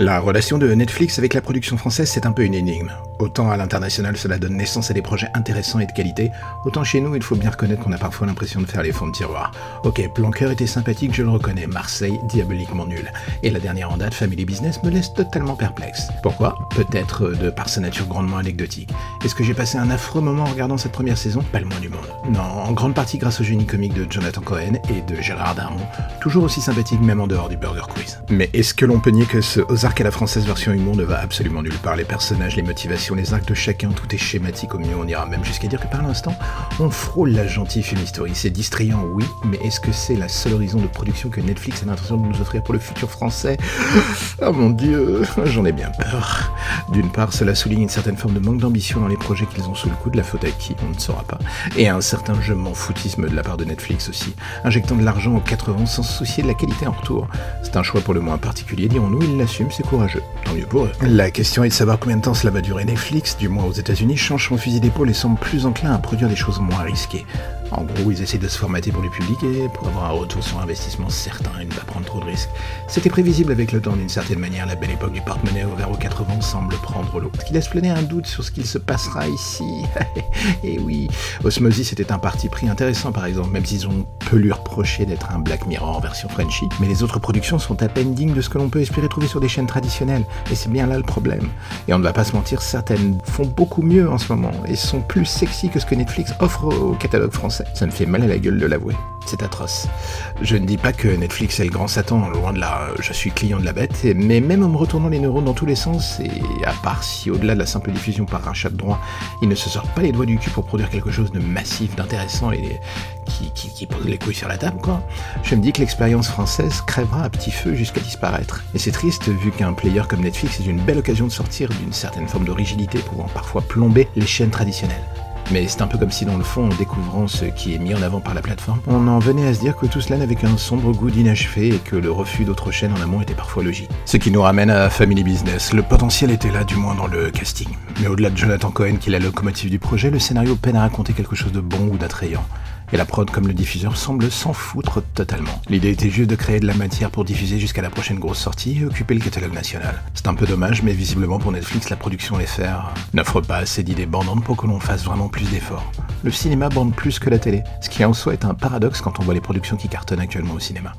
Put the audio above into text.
La relation de Netflix avec la production française, c'est un peu une énigme. Autant à l'international, cela donne naissance à des projets intéressants et de qualité, autant chez nous, il faut bien reconnaître qu'on a parfois l'impression de faire les fonds de tiroir. Ok, Planqueur était sympathique, je le reconnais, Marseille, diaboliquement nul. Et la dernière en date, Family Business, me laisse totalement perplexe. Pourquoi? Peut-être de par sa nature grandement anecdotique. Est-ce que j'ai passé un affreux moment en regardant cette première saison? Pas le moins du monde. Non, en grande partie grâce au génie comique de Jonathan Cohen et de Gérard Darmon, toujours aussi sympathique même en dehors du Burger Quiz. Mais est-ce que l'on peut nier que ce à la française version humour ne va absolument nulle part Les personnages, les motivations, les actes de chacun, tout est schématique au mieux, on ira même jusqu'à dire que par l'instant, on frôle la gentille fumisterie. C'est distrayant, oui, mais est-ce que c'est la seule horizon de production que Netflix a l'intention de nous offrir pour le futur français? Oh mon dieu, j'en ai bien peur. D'une part, cela souligne une certaine forme de manque d'ambition dans les projets qu'ils ont sous le coup, de la faute à qui, on ne saura pas. Et un certain je m'en foutisme de la part de Netflix aussi, injectant de l'argent aux 80 sans se soucier de la qualité en retour. C'est un choix pour le moins particulier, dirons-nous, ils l'assument, c'est courageux. Tant mieux pour eux. La question est de savoir combien de temps cela va durer. Netflix, du moins aux États-Unis, change son fusil d'épaule et semble plus enclin à produire des choses moins risquées. En gros, ils essaient de se formater pour le public et pour avoir un retour sur investissement certain et ne pas prendre trop de risques. C'était prévisible avec le temps d'une certaine manière, la belle époque du porte-monnaie ouvert aux 80 semble prendre l'eau. Ce qui laisse planer un doute sur ce qu'il se passera ici. et oui, Osmosis était un parti pris intéressant par exemple, même s'ils ont peu lui reprocher d'être un Black Mirror en version Frenchy. Mais les autres productions sont à peine dignes de ce que l'on peut espérer trouver sur des chaînes traditionnelles. Et c'est bien là le problème. Et on ne va pas se mentir, certaines font beaucoup mieux en ce moment et sont plus sexy que ce que Netflix offre au catalogue français. Ça me fait mal à la gueule de l'avouer. C'est atroce. Je ne dis pas que Netflix est le grand Satan, loin de là, je suis client de la bête, mais même en me retournant les neurones dans tous les sens, et à part si au-delà de la simple diffusion par rachat de droit, ils ne se sortent pas les doigts du cul pour produire quelque chose de massif, d'intéressant et qui, qui, pose les couilles sur la table, quoi, je me dis que l'expérience française crèvera à petit feu jusqu'à disparaître. Et c'est triste vu qu'un player comme Netflix est une belle occasion de sortir d'une certaine forme de rigidité pouvant parfois plomber les chaînes traditionnelles. Mais c'est un peu comme si dans le fond, en découvrant ce qui est mis en avant par la plateforme, on en venait à se dire que tout cela n'avait qu'un sombre goût d'inachevé et que le refus d'autres chaînes en amont était parfois logique. Ce qui nous ramène à Family Business. Le potentiel était là, du moins dans le casting. Mais au-delà de Jonathan Cohen qui est la locomotive du projet, le scénario peine à raconter quelque chose de bon ou d'attrayant et la prod comme le diffuseur semble s'en foutre totalement. L'idée était juste de créer de la matière pour diffuser jusqu'à la prochaine grosse sortie et occuper le catalogue national. C'est un peu dommage, mais visiblement pour Netflix, la production FR n'offre pas assez d'idées bandantes pour que l'on fasse vraiment plus d'efforts. Le cinéma bande plus que la télé, ce qui en soi est un paradoxe quand on voit les productions qui cartonnent actuellement au cinéma.